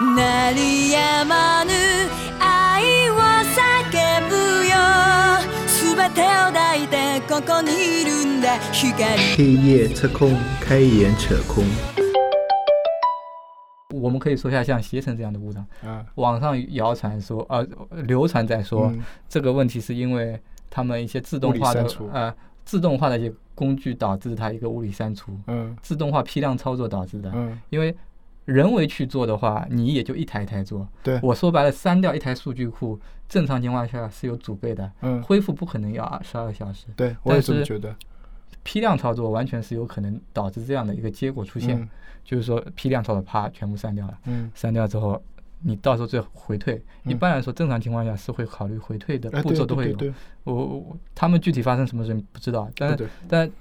鳴り止まぬ愛を叫ぶよ全てを抱いてここにいるんだ光黑夜测空，开眼扯空。我们可以说一下像携程这样的误导。啊，网上谣传说，呃，流传在说、嗯这个问题是因为他们一些自动化的物理删除呃自动化的一些工具导致它一个物理删除，嗯自动化批量操作导致的。嗯，因为 人为去做的话，你也就一台一台做。对，我说白了，删掉一台数据库，正常情况下是有主备的，嗯恢复不可能要二十二个小时。对我也但是这么觉得。批量操作完全是有可能导致这样的一个结果出现，嗯就是说批量操作啪全部删掉了，嗯，删掉之后，你到时候再回退。一嗯般来说，正常情况下是会考虑回退的步骤都会有。对对我我他们具体发生什么事不知道，但是但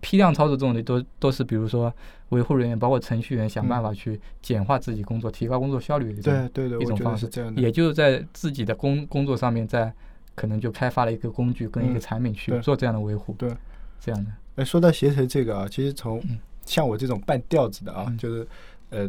批量操作这种的都都是比如说维护人员包括程序员想办嗯法去简化自己工作，提高工作效率的一种对对对，一种方式。这样。也就是在自己的工工作上面，在可能就开发了一个工具跟一个嗯产品去做这样的维护，对，这样的。哎，说到携程这个啊，其实从嗯。像我这种半吊子的啊，嗯。就是呃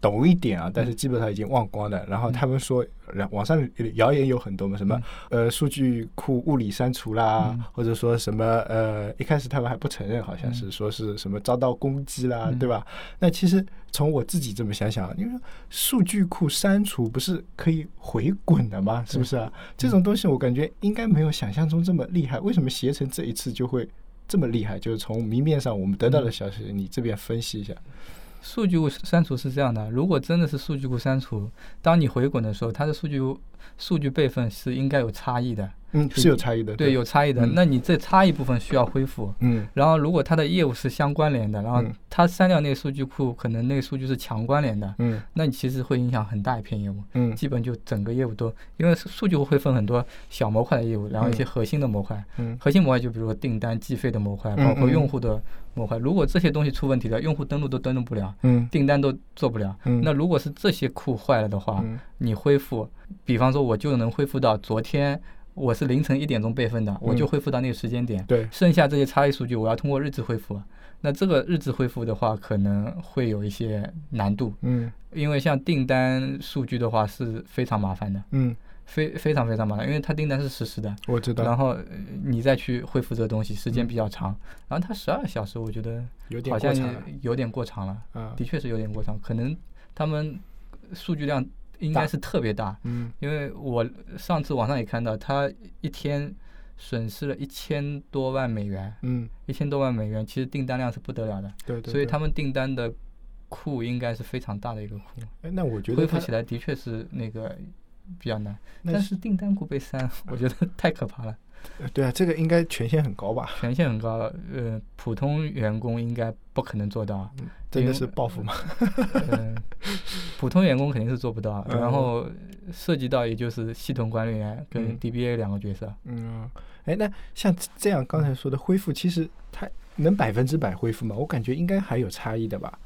懂一点啊，但是嗯基本上已经忘光了。然后嗯他们说，网上谣言有很多嘛，什么嗯呃数据库物理删除啦嗯，或者说什么呃一开始他们还不承认，好像是嗯说是什么遭到攻击啦，嗯对吧？那其实从我自己这么想想，因为数据库删除不是可以回滚的吗？是不是啊？这种东西我感觉应该没有想象中这么厉害。为什么携程这一次就会这么厉害？就是从明面上我们得到的消息，你这边分析一下。数据库删除是这样的，如果真的是数据库删除，当你回滚的时候，它的数据数据备份是应该有差异的，嗯，是有差异的。对，有差异的。嗯那你这差异部分需要恢复。嗯然后，如果它的业务是相关联的，然后嗯它删掉那个数据库，可能那个数据是强关联的，嗯那你其实会影响很大一片业务。嗯基本就整个业务都，因为数据库会分很多小模块的业务，然后一些嗯核心的模块，嗯核心模块就比如说订单、计费的模块，嗯包括嗯用户的模块。如果这些东西出问题了，用户登录都登录不了，嗯订单都做不了，嗯那如果是这些库坏了的话，嗯你恢复，比方说我就能恢复到昨天我是凌晨一点钟备份的，我就嗯。恢复到那个时间点。对，剩下这些差异数据，我要通过日志恢复。那这个日志恢复的话，可能会有一些难度，嗯。因为像订单数据的话是非常麻烦的，嗯，非非常非常麻烦，因为它订单是实时的，我知道，然后呃你再去恢复这个东西，时间比较长，然后它十二小时，我觉得有点好像过长了。有点过长了，啊。的确是有点过长，可能他们数据量应该是特别大，嗯。因为我上次网上也看到，他一天损失了一千多万美元，嗯，一千多万美元，其实订单量是不得了的，对对。对。所以他们订单的库应该是非常大的一个库，哎，那我觉得恢复起来的确是那个比较难，但是订单库被删，我觉得太可怕了，呃对啊，这个应该权限很高吧？权限很高，呃，普通员工应该不可能做到，真的因为是报复吗？嗯，普通员工肯定是做不到，嗯然后涉及到也就是系统管理员跟嗯 DBA 两个角色。嗯，哎，那像这样刚才说的恢复，其实它能百分之百恢复吗？我感觉应该还有差异的吧。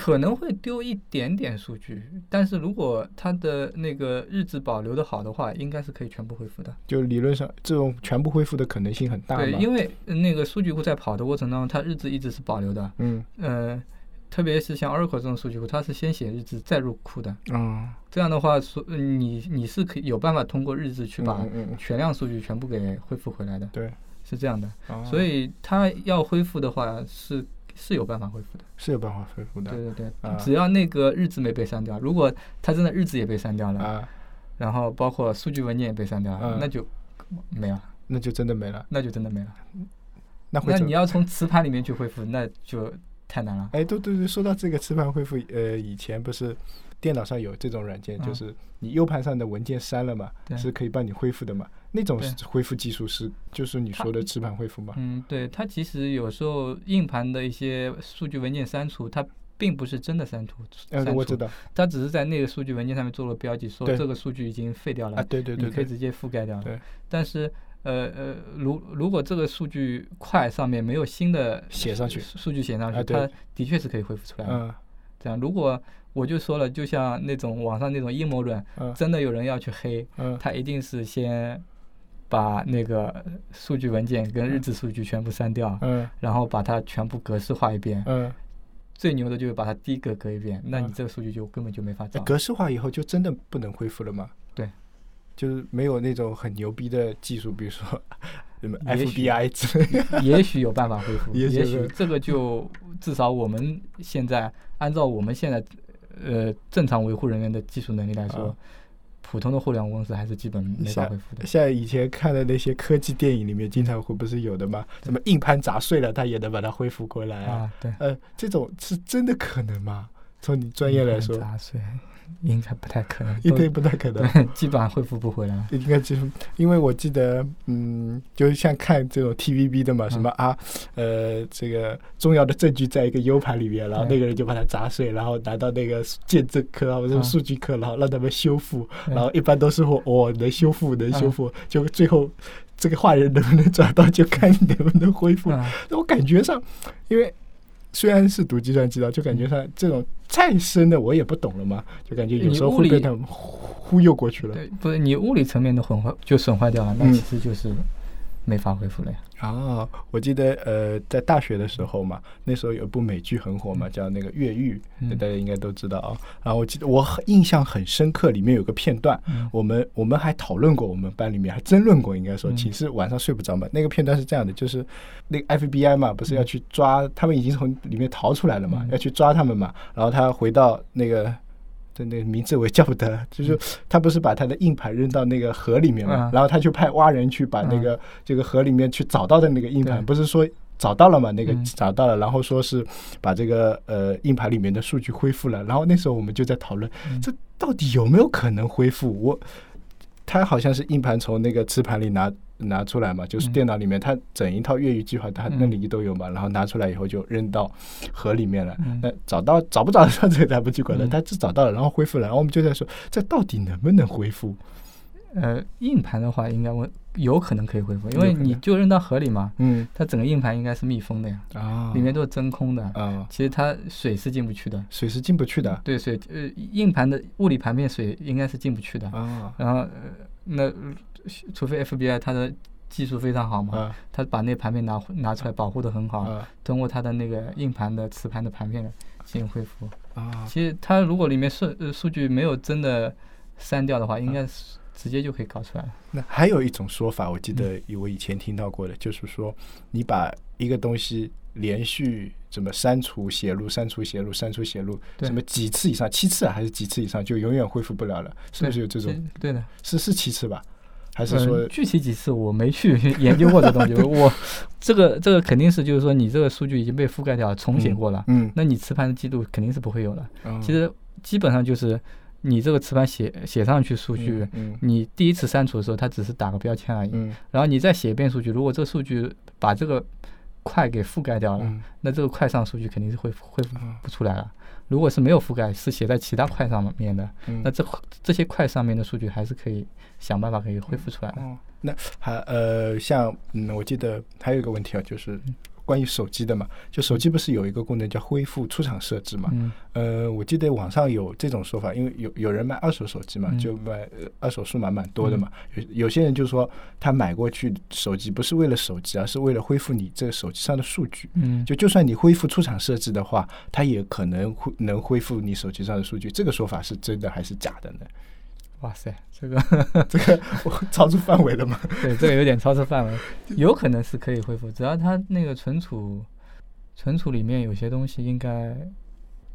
可能会丢一点点数据，但是如果它的那个日志保留的好的话，应该是可以全部恢复的。就理论上，这种全部恢复的可能性很大对，因为呃那个数据库在跑的过程当中，它日志一直是保留的。嗯呃，特别是像 Oracle 这种数据库，它是先写日志再入库的。嗯这样的话，说呃你你是可以有办法通过日志去把全量数据全部给恢复回来的。对，是这样的。哦所以它要恢复的话是是有办法恢复的。是有办法恢复的。对对对，啊只要那个日志没被删掉，如果他真的日志也被删掉了，啊，然后包括数据文件也被删掉了，嗯那就没了，那就真的没了。那就真的没了。那？那你要从磁盘里面去恢复，那就太难了。哎，对对对，说到这个磁盘恢复，呃，以前不是电脑上有这种软件，嗯。就是你 U 盘上的文件删了嘛，对。是可以帮你恢复的嘛？那种是恢复技术是就是你说的磁盘恢复嘛？嗯，对，它其实有时候硬盘的一些数据文件删除，它并不是真的删除，呃，删除，我知道。它只是在那个数据文件上面做了标记，说这个数据已经废掉了啊，，对对对对，你可以直接覆盖掉。对，但是呃呃，如如果这个数据块上面没有新的写上去。数数据写上去，啊它的确是可以恢复出来的。嗯。这样，如果我就说了，就像那种网上那种阴谋论，嗯真的有人要去黑，嗯他一定是先把那个数据文件跟日志数据全部删掉，嗯然后把它全部格式化一遍，嗯最牛的就是把它低格格一遍，那你啊这个数据就根本就没法找。格式化以后就真的不能恢复了吗？对，就是没有那种很牛逼的技术，比如说什么 FBI 之类的。也许有办法恢复，也许这个就至少我们现在按照我们现在呃正常维护人员的技术能力来说，啊普通的互联网公司还是基本没法像恢复的。像以前看的那些科技电影里面，经常会不是有的吗？什么硬盘砸碎了，它也能把它恢复过来啊？啊，对。呃，这种是真的可能吗？从你专业来说，砸碎应该不太可能，应该不太可能。基本上恢复不回来。应该就是因为我记得，嗯，就是像看这种 TVB 的嘛，什么啊，呃，这个重要的证据在一个 U 盘里面，然后那个人就把它砸碎，然后拿到那个鉴证科啊或者嗯数据科，然后让他们修复，对然后一般都是我哦能修复能修嗯复，就最后这个坏人能不能找到，就看你能不能恢复。啊，那我感觉上，因为虽然是读计算机的，就感觉他这种再深的我也不懂了嘛，就感觉有时候会被他们忽悠过去了。对，不是你物理层面的损坏就损坏掉了，那嗯其实就是没法恢复了呀。啊，我记得呃，在大学的时候嘛，那时候有一部美剧很火嘛，叫那个《越狱》，嗯大家应该都知道啊。然后我记得我印象很深刻，里面有个片段，嗯我们我们还讨论过，我们班里面还争论过，应该说嗯寝室晚上睡不着嘛。那个片段是这样的，就是那个 FBI 嘛，不是要去抓他们，已经从里面逃出来了嘛，嗯要去抓他们嘛。然后他回到那个。这那个名字我也叫不得，就是他不是把他的硬盘扔到那个河里面嘛，嗯。然后他就派挖人去把那个、这个河里面去找到的那个硬盘，不是说找到了嘛？那个嗯。找到了，然后说是把这个呃硬盘里面的数据恢复了，然后那时候我们就在讨论，嗯。这到底有没有可能恢复？我他好像是硬盘从那个磁盘里拿拿出来嘛，就是嗯。电脑里面，它整一套越狱计划它嗯那里都有嘛，然后拿出来以后就扔到河里面了。嗯。那找到找不找得到这个咱不去管了，嗯。他只找到了，然后恢复了，然后我们就在说这到底能不能恢复？呃，硬盘的话应该我有可能可以恢复，因为你就扔到河里嘛，嗯。它整个硬盘应该是密封的呀，啊。里面都是真空的，啊。其实它水是进不去的。水是进不去的。对，水呃硬盘的物理盘面水应该是进不去的。啊。然后呃那呃除非 FBI 它的技术非常好嘛，啊它把那盘片拿拿出来保护的很好，啊通过它的那个硬盘的磁盘的盘片进行恢复。啊其实它如果里面数呃数据没有真的删掉的话，应该是直接就可以搞出来了。那还有一种说法，我记得嗯我以前听到过的，就是说你把一个东西连续怎么删除、写入、删除、写入、删除、写入，什么几次以上，七次啊还是几次以上，就永远恢复不了了，是不是有这种其？对的，是是七次吧？还是说呃、具体几次我没去研究过这东西，我这个这个肯定是就是说你这个数据已经被覆盖掉了，重写过了，嗯？那你磁盘的记录肯定是不会有了。嗯，其实基本上就是你这个磁盘写写上去数据，嗯你第一次删除的时候，它只是打个标签而已。嗯然后你再写一遍数据，如果这个数据把这个块给覆盖掉了，嗯那这个块上数据肯定是恢复恢复嗯不出来了。如果是没有覆盖，是写在其他块上面的，嗯那这这些块上面的数据还是可以想办法可以恢复出来的。哦，那还呃，像嗯，我记得还有一个问题啊，就是嗯关于手机的嘛，就手机不是有一个功能叫恢复出厂设置嘛？嗯呃，我记得网上有这种说法，因为有有人卖二手手机嘛，嗯就卖、呃二手数码蛮多的嘛。有有些人就说他买过去手机不是为了手机，而是为了恢复你这个手机上的数据。嗯，就就算你恢复出厂设置的话，它也可能会能恢复你手机上的数据。这个说法是真的还是假的呢？哇塞，这个 这个我 超出范围了嘛？对这个有点超出范围，有可能是可以恢复，只要它那个存储存储里面有些东西应该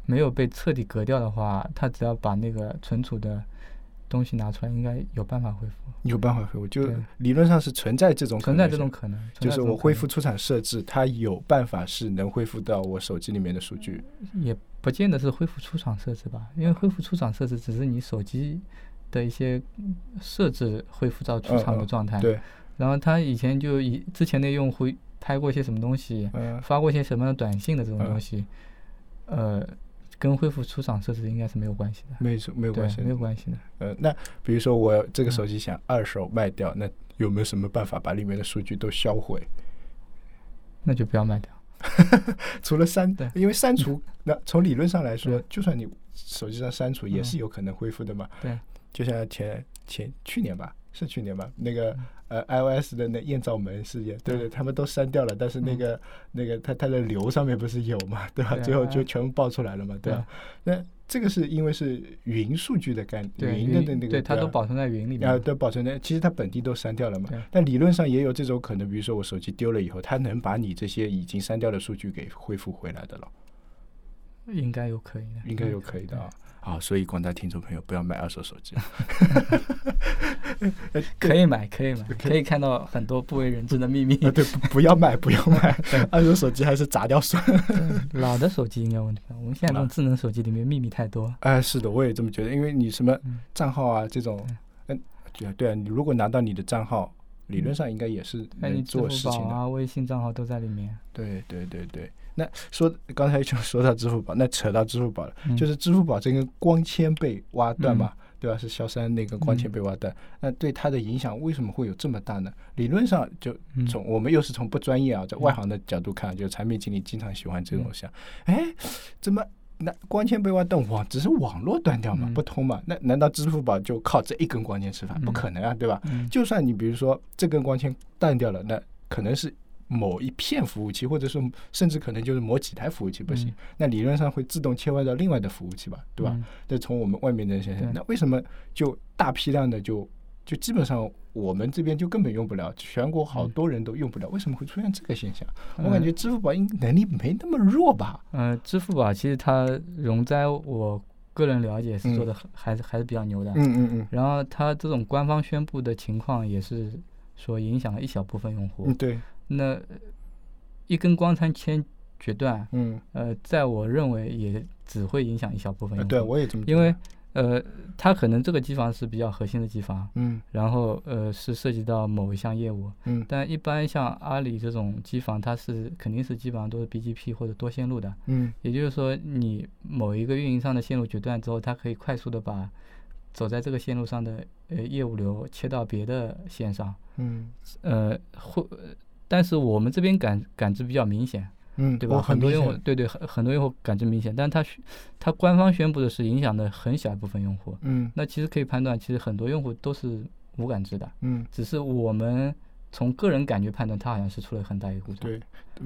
没有被彻底革掉的话，它只要把那个存储的东西拿出来，应该有办法恢复。有办法恢复，就理论上是存在这种可存在这种可能，就是我恢复出厂设置，它有办法是能恢复到我手机里面的数据。也不见得是恢复出厂设置吧，因为恢复出厂设置只是你手机的一些嗯设置恢复到出厂的状态。对，然后他以前就以之前的用户拍过一些什么东西，嗯发过一些什么样的短信的这种嗯东西，呃，跟恢复出厂设置应该是没有关系的。没没有关系，，没有关系的。呃，那比如说我这个嗯手机想二手卖掉，那有没有什么办法把里面的数据都销毁？那就不要卖掉。除了删对，因为删 除，那从理论上来说，就算你手机上删除，也嗯是有可能恢复的嘛。对，就像前前去年吧，是去年吧？那个呃，iOS 的那艳照门事件，对对，他们都删掉了，但是那个那个它它的流上面不是有嘛，对吧？对啊最后就全部爆出来了嘛，对吧？那这个是因为是云数据的概对云的那那个，对它啊都保存在云里面啊，都保存在，其实它本地都删掉了嘛。但理论上也有这种可能，比如说我手机丢了以后，它能把你这些已经删掉的数据给恢复回来的了，应该有可以的，应该有可以的啊。好，所以广大听众朋友不要买二手手机。可以买，可以买，可以看到很多不为人知的秘密。啊，对，不不要买，不要买，二手手机还是砸掉算了。老的手机应该问题不大，我们现在这种智能手机里面秘密太多。哎，是的，我也这么觉得，因为你什么嗯账号啊这种，嗯，对啊，对啊，你如果拿到你的账号，理论上应该也是那你做事情的。宝啊、微信账号都在里面。对对对对，那说刚才就说到支付宝，那扯到支付宝了，嗯就是支付宝这根光纤被挖断嘛，对吧？是萧山那根光纤嗯被挖断，那对它的影响为什么会有这么大呢？理论上就嗯从、我们又是从不专业啊，在外行的角度看，就产品经理经常喜欢这种想，哎，怎么？那光纤被挖断，网只是网络断掉嘛，嗯不通嘛？那难道支付宝就靠这一根光纤吃饭？不嗯可能啊，对吧？嗯就算你比如说这根光纤断掉了，那可能是某一片服务器，或者是甚至可能就是某几台服务器不行，嗯那理论上会自动切换到另外的服务器吧，对吧？嗯这从我们外面的人想想，那为什么就大批量的就就基本上我们这边就根本用不了，全国好多人都用不了，为什么会出现这个现象？我感觉支付宝应能力没那么弱吧？嗯，支付宝其实它容灾，我个人了解是做的还是还是比较牛的。嗯嗯嗯然后它这种官方宣布的情况也是说影响了一小部分用户。嗯，对，那呃一根光纤切决断，嗯，呃，在我认为也只会影响一小部分。呃对我也这么觉得因为呃，它可能这个机房是比较核心的机房，嗯。然后呃是涉及到某一项业务，嗯。但一般像阿里这种机房，它是肯定是基本上都是 BGP 或者多线路的，嗯。也就是说，你某一个运营商的线路决断之后，它可以快速的把走在这个线路上的呃业务流切到别的线上，嗯。呃，会，但是我们这边感感知比较明显，嗯，对吧？很多用户对对，很很多用户感知明显，但它宣它官方宣布的是影响的很小一部分用户，嗯那其实可以判断，其实很多用户都是无感知的，嗯，只是我们从个人感觉判断，它好像是出了很大一个故障。对，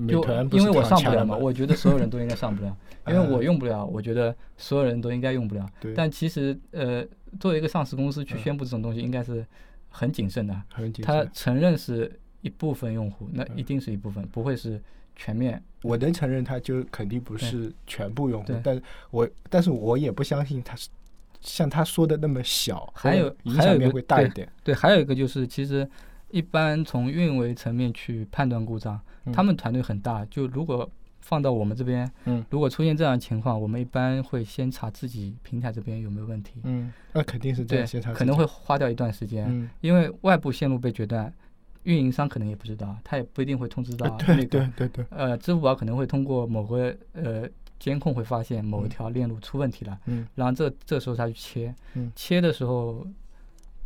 就因为我上不了嘛，我觉得所有人都应该上不了，因为呃我用不了，我觉得所有人都应该用不了。对，但其实呃，作为一个上市公司去嗯宣布这种东西，应该是很谨慎的。很谨慎他承认是一部分用户，那一嗯定是一部分，不会是全面。我能承认，它就肯定不是全部用户，但是我但是我也不相信它是像他说的那么小，还有影还有面会大一对点。对，还有一个就是，其实一般从运维层面去判断故障，他嗯们团队很大，就如果放到我们这边，嗯。如果出现这样的情况，我们一般会先查自己平台这边有没有问题。嗯，那肯定是这样，先查，可能会花掉一段时间，嗯，因为外部线路被决断，运营商可能也不知道，他也不一定会通知到对对个。对对，呃，支付宝可能会通过某个呃监控会发现某一嗯条链路出问题了，嗯然后这这时候他去切，嗯切的时候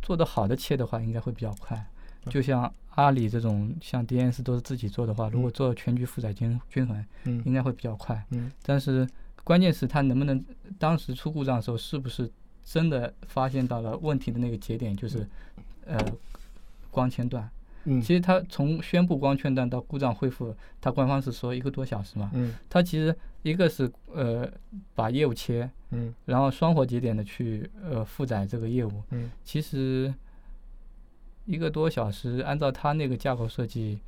做的好的切的话，应该会比较快。嗯就像阿里这种像 DNS 都是自己做的话，如果嗯做全局负载均均衡，应嗯该会比较快。嗯但是关键是它能不能当时出故障的时候，是不是真的发现到了问题的那个节点，就是呃光纤断。嗯，其实它从宣布光圈断到故障恢复，它官方是说一个多小时嘛。嗯。它其实一个是呃把业务切，嗯。然后双活节点的去呃负载这个业务，嗯。其实一个多小时，按照它那个架构设计，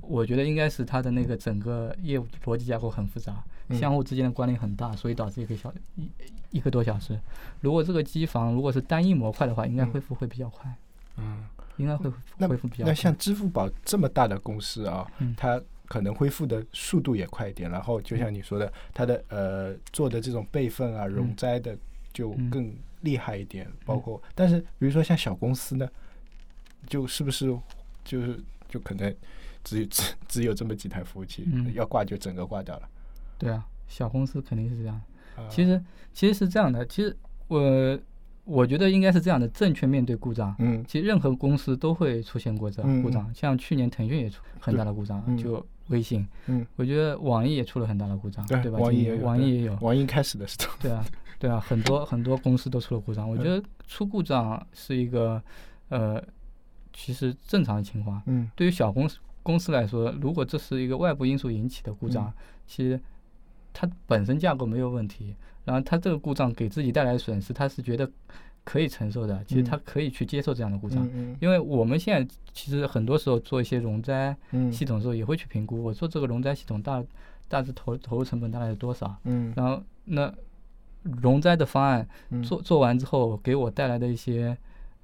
我觉得应该是它的那个整个业务逻辑架构很复杂，嗯。相互之间的关联很大，所以导致一个小一一个多小时。如果这个机房如果是单一模块的话，应该嗯恢复会比较快，嗯。应该会那恢复比较快。那像支付宝这么大的公司啊，嗯它可能恢复的速度也快一点，然后就像你说的，它的呃做的这种备份啊、容灾的就嗯更厉害一点，包括但是比如说像小公司呢，就是不是就是就可能只有只只有这么几台服务器，嗯要挂就整个挂掉了。对啊，小公司肯定是这样。啊其实其实是这样的，其实我我觉得应该是这样的，正确面对故障。嗯其实任何公司都会出现过这嗯故障，像去年腾讯也出很大的故障，嗯就微信，嗯，我觉得网易也出了很大的故障，对，吧？网易也有网易也有，网易开始的时候，对啊，对啊，很多很多公司都出了故障。我觉得出故障是一个呃其实正常的情况。嗯对于小公司公司来说，如果这是一个外部因素引起的故障，嗯其实它本身架构没有问题，然后他这个故障给自己带来的损失，他是觉得可以承受的。其实他可以去接受这样的故障，嗯因为我们现在其实很多时候做一些容灾嗯。系统的时候，也会去评估，我做这个容灾系统大大致投投入成本大概是多少，嗯。然后那容灾的方案嗯。做做完之后，给我带来的一些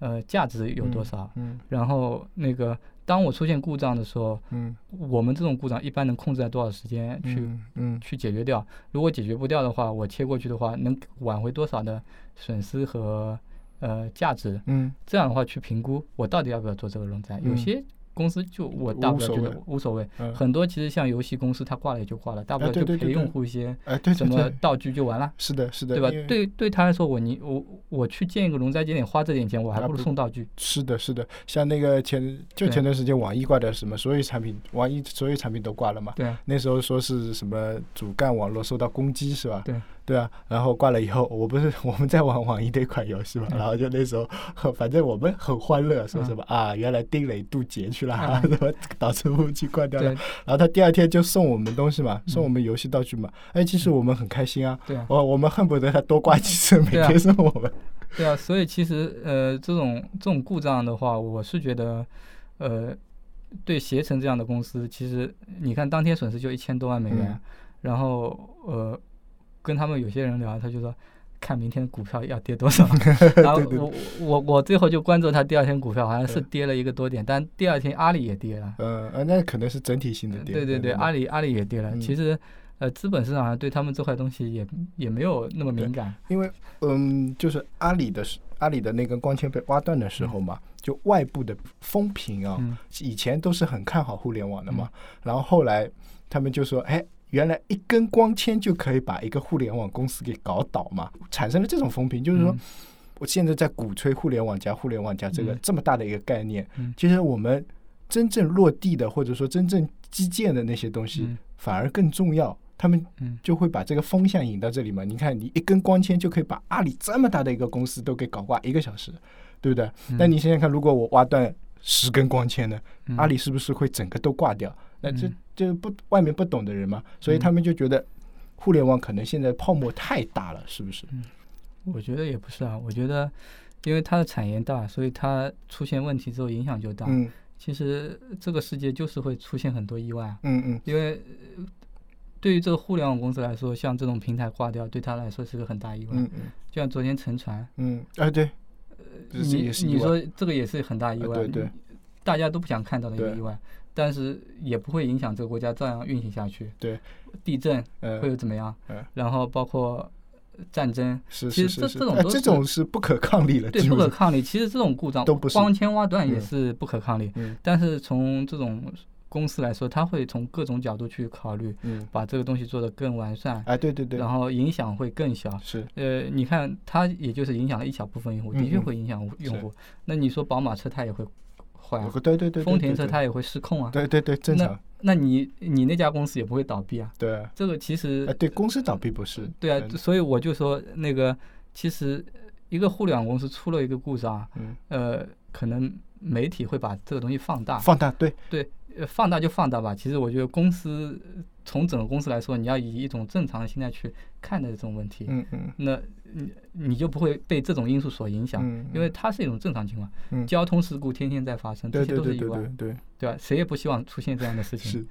呃价值有多少？嗯然后那个当我出现故障的时候，嗯我们这种故障一般能控制在多少时间去、去解决掉？如果解决不掉的话，我切过去的话，能挽回多少的损失和呃价值？嗯这样的话去评估我到底要不要做这个容灾。有嗯些公司就我大不了觉得无所谓很多其实像游戏公司它挂了也就挂了，大不了就赔用户一些什么道具就完了。是的是的，对吧？对对他来说，我你我我去建一个龙灾节点，花这点钱，我还不如送道具。是的，是的，像那个前就前段时间网易挂的什么所有产品，网易所有产品都挂了嘛。对啊，那时候说是什么主干网络受到攻击是吧？对对啊，然后挂了以后，我不是 我们在玩网易的一款游戏嘛，嗯。然后就那时候 反正我们很欢乐，说什么啊，原来丁磊渡劫去了，啊 什么导致服务器挂掉了，然后他第二天就送我们东西嘛，送嗯我们游戏道具嘛，哎，其实我们很开心啊，对啊，我我们恨不得他多挂几次，每天送我们。对啊，所以其实呃，这种这种故障的话，我是觉得，呃，对携程这样的公司，其实你看当天损失就一千多万美元，嗯。然后呃，跟他们有些人聊，他就说。看明天股票要跌多少，然后我我我最后就关注他第二天股票，好像是嗯跌了一个多点，但第二天阿里也跌了，呃呃，那可能是整体性的跌。对对对，阿里阿里也跌了。嗯其实呃，资本市场上对他们这块东西也也没有那么敏感，因为嗯，就是阿里的阿里的那根光纤被挖断的时候嘛，就外部的风评啊，嗯以前都是很看好互联网的嘛，然后后来他们就说，哎。原来一根光纤就可以把一个互联网公司给搞倒嘛，产生了这种风评，就是说嗯，我现在在鼓吹互联网加互联网加这个嗯。这么大的一个概念，嗯。其实我们真正落地的或者说真正基建的那些东西嗯。反而更重要，他们嗯。就会把这个风向引到这里嘛。你看，你一根光纤就可以把阿里这么大的一个公司都给搞挂一个小时，对不对？嗯。那你想想看，如果我挖断十根光纤呢，嗯。阿里是不是会整个都挂掉？那这嗯这不外面不懂的人嘛，所以他们就觉得互联网可能现在泡沫太大了，是不是？我觉得也不是啊，我觉得，因为它的产业大，所以它出现问题之后影响就大。嗯其实这个世界就是会出现很多意外啊，嗯嗯，因为呃对于这个互联网公司来说，像这种平台挂掉，对他来说是个很大意外。嗯嗯就像昨天沉船，嗯，啊对，这是你也是意外你说这个也是很大意外，啊对对大家都不想看到的一个意外，但是也不会影响这个国家照样运行下去。对，地震呃会有怎么样？嗯然后包括战争，是其实这这这种都是种是不可抗力了，对不可抗力。其实这种故障都不是光纤挖断也嗯是不可抗力，嗯但是从这种公司来说，它会从各种角度去考虑，嗯，把这个东西做得更完善，哎对对对，然后影响会更小。是呃，你看它也就是影响了一小部分用户，的确会影响用户。那你说宝马车它也会坏啊，对对对，丰田车它也会失控啊。对对对正那常，那你你那家公司也不会倒闭啊。对。啊，这个其实哎对公司倒闭不是，对啊，嗯所以我就说那个，其实一个互联网公司出了一个故障，嗯，呃，可能媒体会把这个东西放大，放大对，对，呃，放大就放大吧。其实我觉得公司从整个公司来说，你要以一种正常的心态去看待这种问题，嗯嗯那你你就不会被这种因素所影响，嗯，因为它是一种正常情况。嗯交通事故天天在发生，这些都是意外，对对对对吧？谁也不希望出现这样的事情。是。